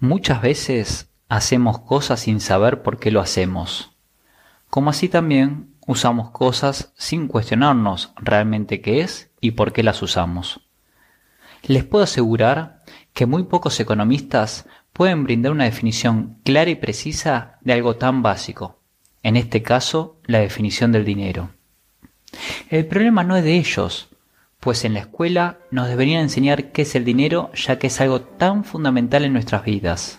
Muchas veces hacemos cosas sin saber por qué lo hacemos, como así también usamos cosas sin cuestionarnos realmente qué es y por qué las usamos. Les puedo asegurar que muy pocos economistas pueden brindar una definición clara y precisa de algo tan básico, en este caso la definición del dinero. El problema no es de ellos, pues en la escuela nos deberían enseñar qué es el dinero ya que es algo tan fundamental en nuestras vidas.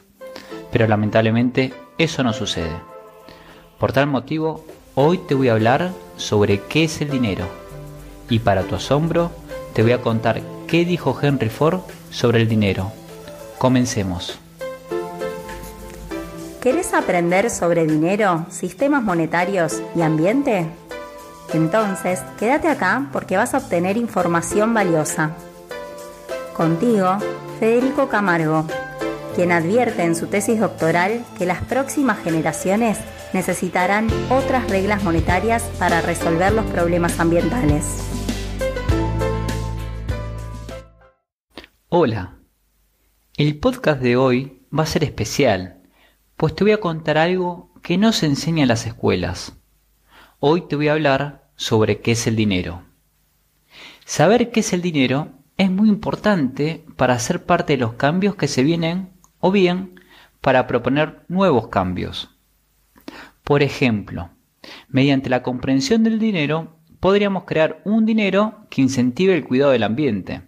Pero lamentablemente eso no sucede. Por tal motivo, hoy te voy a hablar sobre qué es el dinero. Y para tu asombro, te voy a contar qué dijo Henry Ford sobre el dinero. Comencemos. ¿Querés aprender sobre dinero, sistemas monetarios y ambiente? Entonces, quédate acá porque vas a obtener información valiosa. Contigo, Federico Camargo, quien advierte en su tesis doctoral que las próximas generaciones necesitarán otras reglas monetarias para resolver los problemas ambientales. Hola, el podcast de hoy va a ser especial, pues te voy a contar algo que no se enseña en las escuelas. Hoy te voy a hablar sobre qué es el dinero. Saber qué es el dinero es muy importante para hacer parte de los cambios que se vienen o bien para proponer nuevos cambios. Por ejemplo, mediante la comprensión del dinero podríamos crear un dinero que incentive el cuidado del ambiente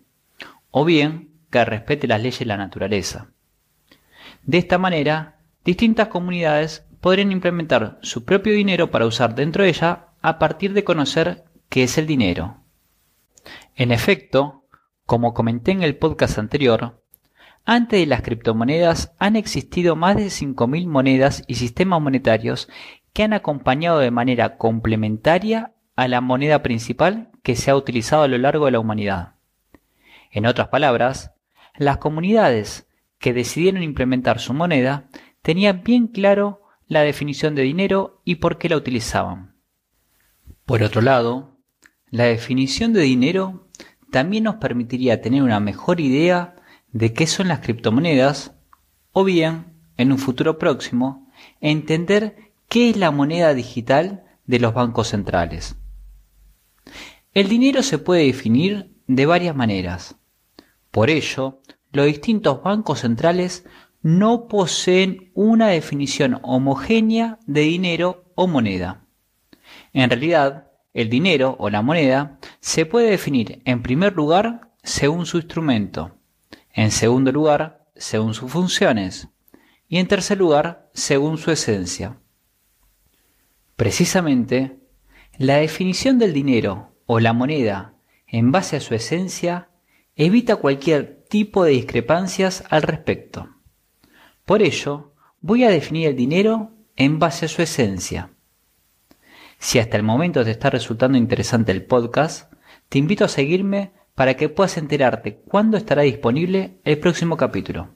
o bien que respete las leyes de la naturaleza. De esta manera, distintas comunidades podrían implementar su propio dinero para usar dentro de ella a partir de conocer qué es el dinero. En efecto, como comenté en el podcast anterior, antes de las criptomonedas han existido más de 5.000 monedas y sistemas monetarios que han acompañado de manera complementaria a la moneda principal que se ha utilizado a lo largo de la humanidad. En otras palabras, las comunidades que decidieron implementar su moneda tenían bien claro la definición de dinero y por qué la utilizaban. Por otro lado, la definición de dinero también nos permitiría tener una mejor idea de qué son las criptomonedas o bien, en un futuro próximo, entender qué es la moneda digital de los bancos centrales. El dinero se puede definir de varias maneras. Por ello, los distintos bancos centrales no poseen una definición homogénea de dinero o moneda. En realidad, el dinero o la moneda se puede definir en primer lugar según su instrumento, en segundo lugar según sus funciones y en tercer lugar según su esencia. Precisamente, la definición del dinero o la moneda en base a su esencia evita cualquier tipo de discrepancias al respecto. Por ello, voy a definir el dinero en base a su esencia. Si hasta el momento te está resultando interesante el podcast, te invito a seguirme para que puedas enterarte cuándo estará disponible el próximo capítulo.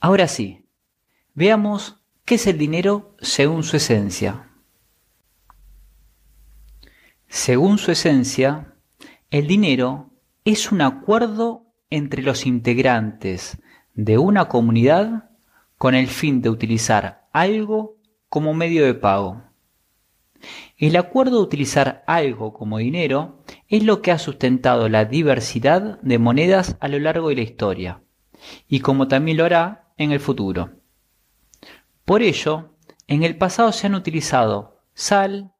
Ahora sí, veamos qué es el dinero según su esencia. Según su esencia, el dinero es un acuerdo entre los integrantes de una comunidad con el fin de utilizar algo como medio de pago. El acuerdo de utilizar algo como dinero es lo que ha sustentado la diversidad de monedas a lo largo de la historia, y como también lo hará en el futuro. Por ello, en el pasado se han utilizado sal,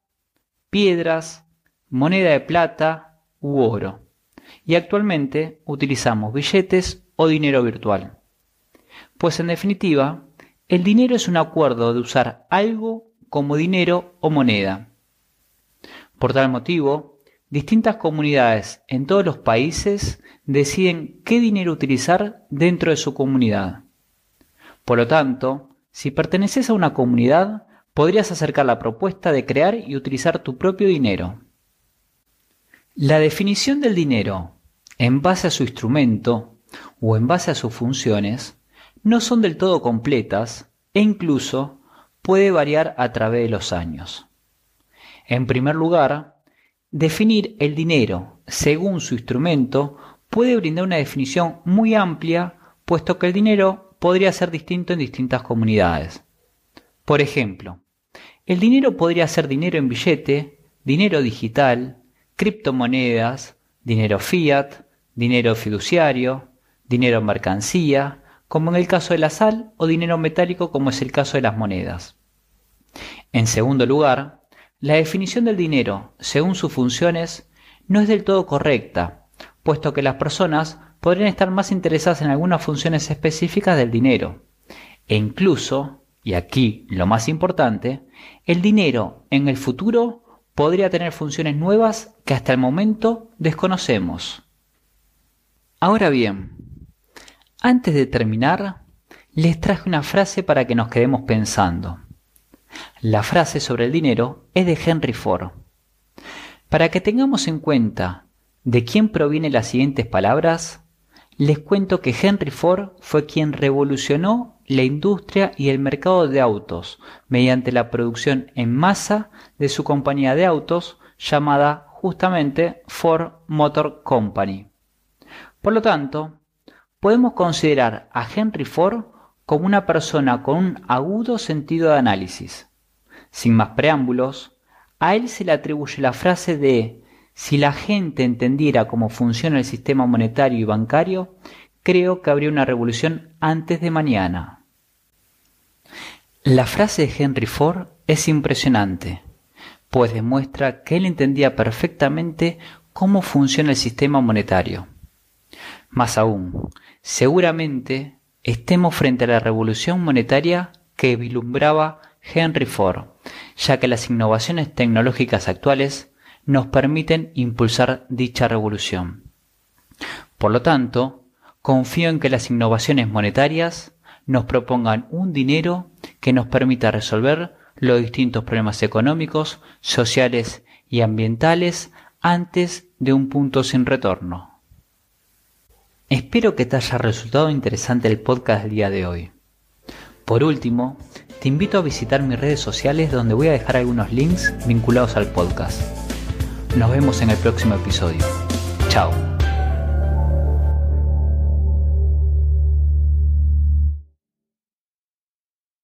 piedras, moneda de plata u oro, y actualmente utilizamos billetes o dinero virtual. Pues en definitiva, el dinero es un acuerdo de usar algo como dinero o moneda. Por tal motivo, distintas comunidades en todos los países deciden qué dinero utilizar dentro de su comunidad. Por lo tanto, si perteneces a una comunidad, podrías acercar la propuesta de crear y utilizar tu propio dinero. La definición del dinero en base a su instrumento o en base a sus funciones no son del todo completas e incluso puede variar a través de los años. En primer lugar, definir el dinero según su instrumento puede brindar una definición muy amplia, puesto que el dinero podría ser distinto en distintas comunidades. Por ejemplo, el dinero podría ser dinero en billete, dinero digital, criptomonedas, dinero fiat, dinero fiduciario, dinero mercancía, como en el caso de la sal, o dinero metálico como es el caso de las monedas. En segundo lugar, la definición del dinero, según sus funciones, no es del todo correcta, puesto que las personas podrían estar más interesadas en algunas funciones específicas del dinero. E incluso, y aquí lo más importante, el dinero en el futuro podría tener funciones nuevas que hasta el momento desconocemos. Ahora bien, antes de terminar, les traje una frase para que nos quedemos pensando. La frase sobre el dinero es de Henry Ford. Para que tengamos en cuenta de quién provienen las siguientes palabras, les cuento que Henry Ford fue quien revolucionó la industria y el mercado de autos mediante la producción en masa de su compañía de autos llamada justamente Ford Motor Company. Por lo tanto, podemos considerar a Henry Ford como una persona con un agudo sentido de análisis. Sin más preámbulos, a él se le atribuye la frase de si la gente entendiera cómo funciona el sistema monetario y bancario, creo que habría una revolución antes de mañana. La frase de Henry Ford es impresionante, pues demuestra que él entendía perfectamente cómo funciona el sistema monetario. Más aún, seguramente estemos frente a la revolución monetaria que vislumbraba Henry Ford, ya que las innovaciones tecnológicas actuales nos permiten impulsar dicha revolución. Por lo tanto, confío en que las innovaciones monetarias nos propongan un dinero que nos permita resolver los distintos problemas económicos, sociales y ambientales antes de un punto sin retorno. Espero que te haya resultado interesante el podcast del día de hoy. Por último, te invito a visitar mis redes sociales donde voy a dejar algunos links vinculados al podcast. Nos vemos en el próximo episodio. Chao.